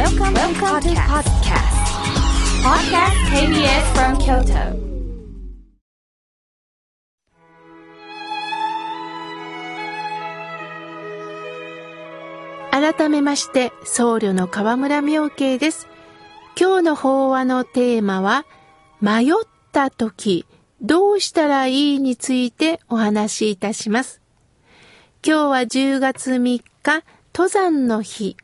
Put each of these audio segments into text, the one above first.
Welcome, Welcome to podcast. Podcast KBS from Kyoto. 改めまして僧侶の河村明慶です今日の法話のテーマは迷った時どうしたらいいについてお話しいたします今日は10月3日登山の日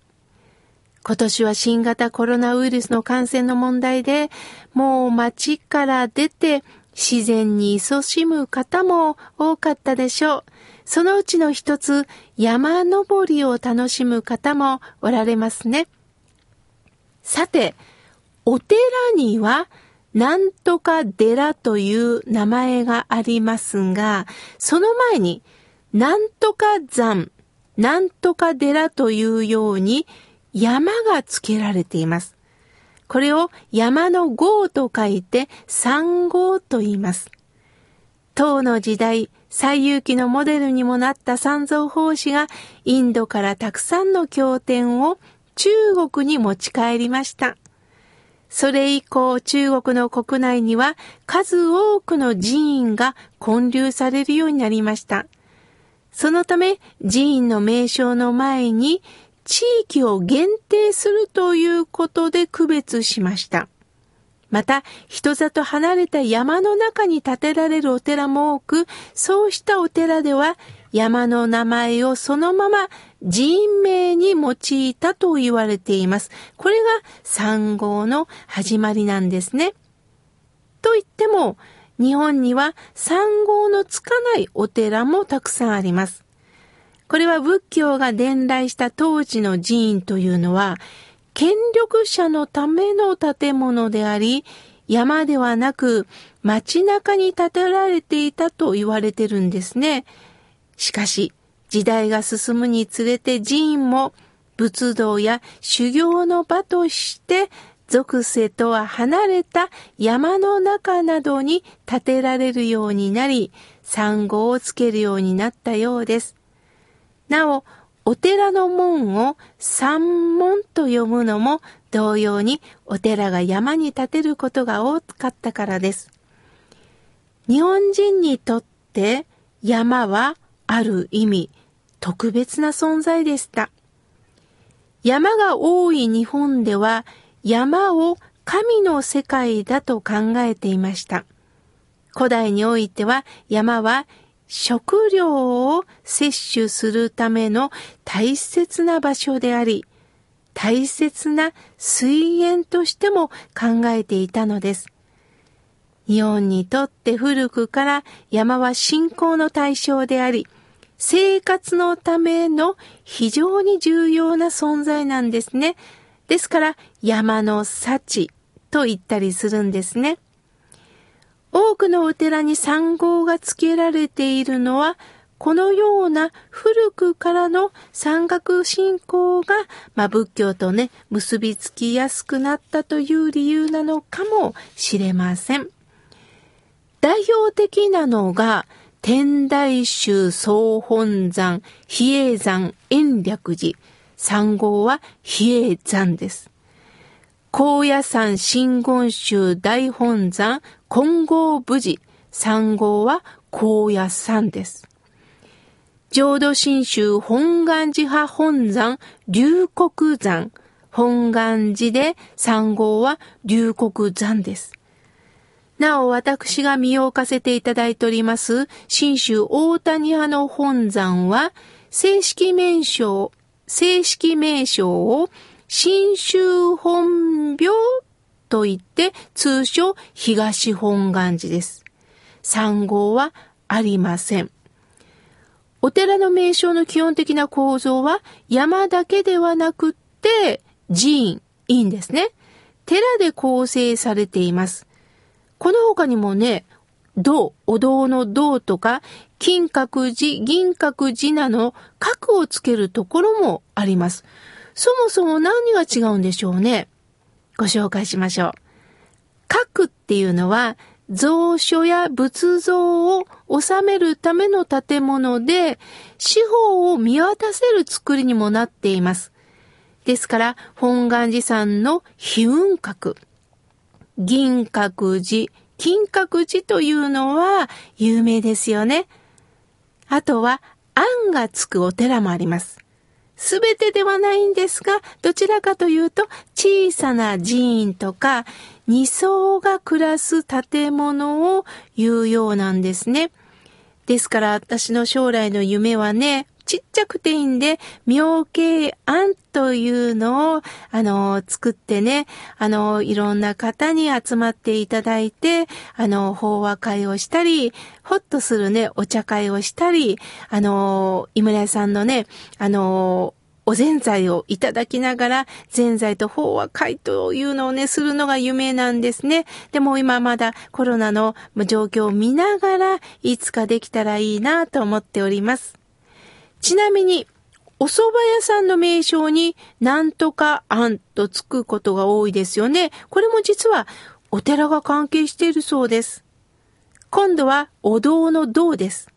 今年は新型コロナウイルスの感染の問題で、もう街から出て自然に勤しむ方も多かったでしょう。そのうちの一つ、山登りを楽しむ方もおられますね。さて、お寺には、なんとか寺という名前がありますが、その前に、なんとか山、なんとか寺というように、山が付けられています。これを山の号と書いて三号と言います。唐の時代、西遊記のモデルにもなった三蔵法師がインドからたくさんの経典を中国に持ち帰りました。それ以降中国の国内には数多くの寺院が建立されるようになりました。そのため寺院の名称の前に地域を限定するということで区別しました。また、人里離れた山の中に建てられるお寺も多く、そうしたお寺では山の名前をそのまま人名に用いたと言われています。これが産号の始まりなんですね。と言っても、日本には産号のつかないお寺もたくさんあります。これは仏教が伝来した当時の寺院というのは、権力者のための建物であり、山ではなく街中に建てられていたと言われてるんですね。しかし、時代が進むにつれて寺院も仏道や修行の場として属性とは離れた山の中などに建てられるようになり、産後をつけるようになったようです。なお、お寺の門を山門と読むのも同様にお寺が山に建てることが多かったからです。日本人にとって山はある意味特別な存在でした。山が多い日本では山を神の世界だと考えていました。古代においては山は食料を摂取するための大切な場所であり、大切な水源としても考えていたのです。日本にとって古くから山は信仰の対象であり、生活のための非常に重要な存在なんですね。ですから山の幸と言ったりするんですね。多くのお寺に産号が付けられているのは、このような古くからの山岳信仰が、まあ、仏教とね、結びつきやすくなったという理由なのかもしれません。代表的なのが、天台宗総本山、比叡山、延暦寺。三号は比叡山です。高野山真言宗大本山金剛無事三号は高野山です。浄土真宗本願寺派本山龍谷山本願寺で三号は龍谷山です。なお、私が見置かせていただいております、新州大谷派の本山は、正式名称、正式名称を新州本廟といって通称東本願寺です。3号はありません。お寺の名称の基本的な構造は山だけではなくって寺院、院ですね。寺で構成されています。この他にもね、銅、お堂の銅とか、金閣寺、銀閣寺など、核をつけるところもあります。そもそも何が違うんでしょうね。ご紹介しましょう。核っていうのは、蔵書や仏像を収めるための建物で、四方を見渡せる作りにもなっています。ですから、本願寺さんの悲運閣、銀閣寺、金閣寺というのは有名ですよね。あとは、案がつくお寺もあります。すべてではないんですが、どちらかというと、小さな寺院とか、二層が暮らす建物を言うようなんですね。ですから、私の将来の夢はね、ちっちゃくていいんで、妙慶案というのを、あの、作ってね、あの、いろんな方に集まっていただいて、あの、法話会をしたり、ほっとするね、お茶会をしたり、あの、井村屋さんのね、あの、おぜんざいをいただきながら、ぜんざいと法話会というのをね、するのが夢なんですね。でも今まだコロナの状況を見ながら、いつかできたらいいなと思っております。ちなみに、お蕎麦屋さんの名称に、なんとかあんとつくことが多いですよね。これも実は、お寺が関係しているそうです。今度は、お堂の堂です。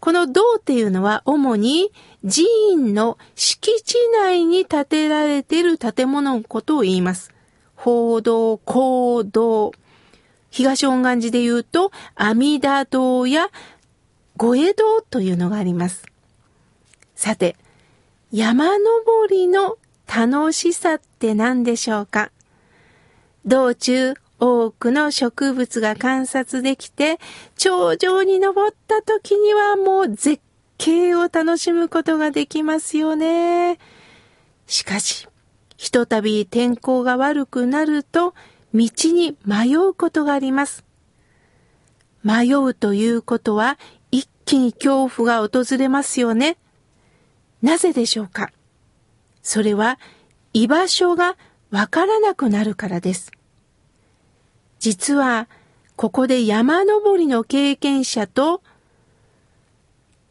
この堂っていうのは、主に寺院の敷地内に建てられている建物のことを言います。報道、行動。東恩願寺で言うと、阿弥陀堂や御江堂というのがあります。さて、山登りの楽しさって何でしょうか？道中多くの植物が観察できて、頂上に登った時にはもう絶景を楽しむことができますよね。しかし、ひとたび天候が悪くなると、道に迷うことがあります。迷うということは、一気に恐怖が訪れますよね。なぜでしょうか？それは居場所がわからなくなるからです。実は、ここで山登りの経験者と、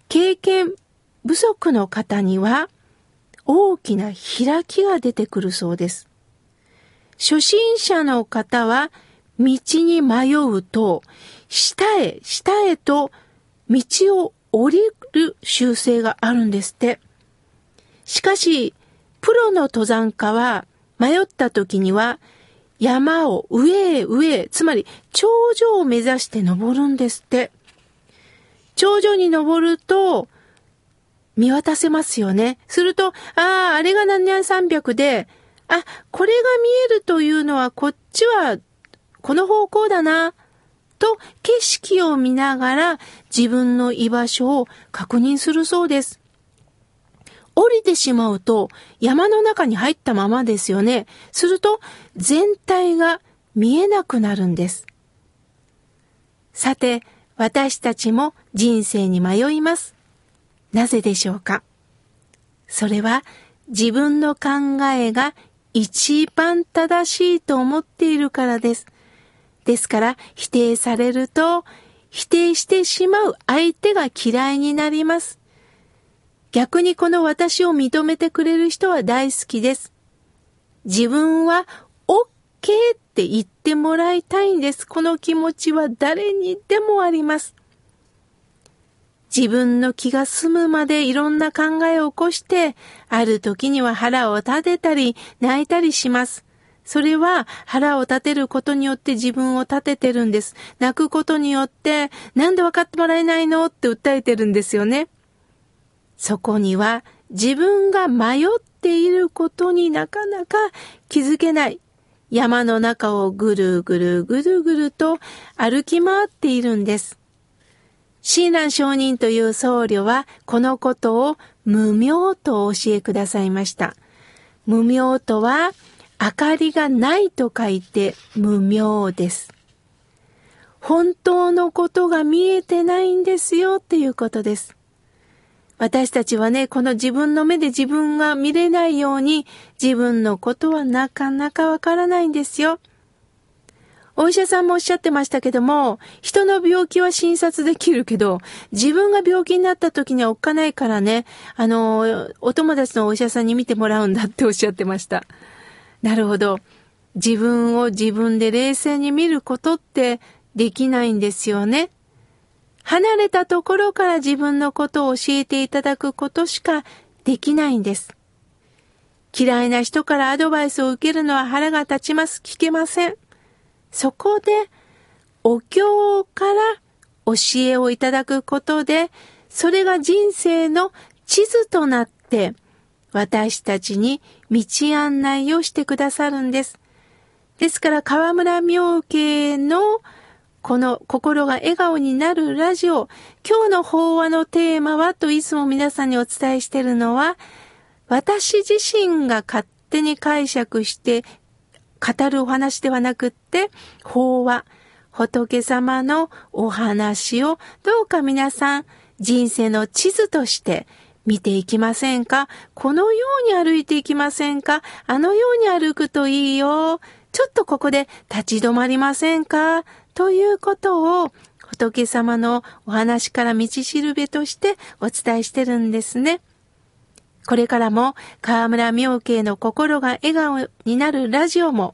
経験不足の方には、大きな開きが出てくるそうです。初心者の方は、道に迷うと、下へ下へと道を降りる習性があるんですって。しかし、プロの登山家は迷った時には山を上へ上へ、つまり頂上を目指して登るんですって。頂上に登ると見渡せますよね。すると、ああ、あれが何年300で、あ、これが見えるというのはこっちはこの方向だな、と景色を見ながら自分の居場所を確認するそうです。降りてしまうと山の中に入ったままですよね。すると全体が見えなくなるんです。さて、私たちも人生に迷います。なぜでしょうか？それは自分の考えが一番正しいと思っているからです。ですから否定されると否定してしまう相手が嫌いになります。逆にこの私を認めてくれる人は大好きです。自分は OK って言ってもらいたいんです。この気持ちは誰にでもあります。自分の気が済むまでいろんな考えを起こして、ある時には腹を立てたり、泣いたりします。それは腹を立てることによって自分を立ててるんです。泣くことによって、なんで分かってもらえないの？って訴えてるんですよね。そこには自分が迷っていることになかなか気づけない。山の中をぐるぐるぐるぐると歩き回っているんです。親鸞上人という僧侶はこのことを無明と教えくださいました。無明とは明かりがないと書いて無明です。本当のことが見えてないんですよっていうことです。私たちはね、この自分の目で自分が見れないように、自分のことはなかなかわからないんですよ。お医者さんもおっしゃってましたけども、人の病気は診察できるけど、自分が病気になった時にはおっかないからね、あの、お友達のお医者さんに見てもらうんだっておっしゃってました。なるほど。自分を自分で冷静に見ることってできないんですよね。離れたところから自分のことを教えていただくことしかできないんです。嫌いな人からアドバイスを受けるのは腹が立ちます。聞けません。そこで、お経から教えをいただくことで、それが人生の地図となって、私たちに道案内をしてくださるんです。ですから、河村明慶のこの心が笑顔になるラジオ、今日の法話のテーマはといつも皆さんにお伝えしているのは、私自身が勝手に解釈して語るお話ではなくって、法話、仏様のお話をどうか皆さん人生の地図として見ていきませんか？このように歩いていきませんか？あのように歩くといいよ。ちょっとここで立ち止まりませんか？ということを仏様のお話から道しるべとしてお伝えしてるんですね。これからも河村明慶の心が笑顔になるラジオも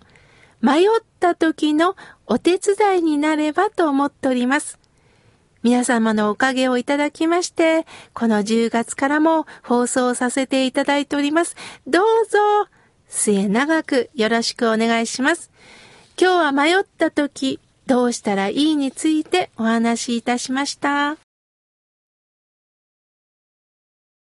迷った時のお手伝いになればと思っております。皆様のおかげをいただきまして、この10月からも放送させていただいております。どうぞ、末長くよろしくお願いします。今日は迷った時、どうしたらいいについてお話しいたしました。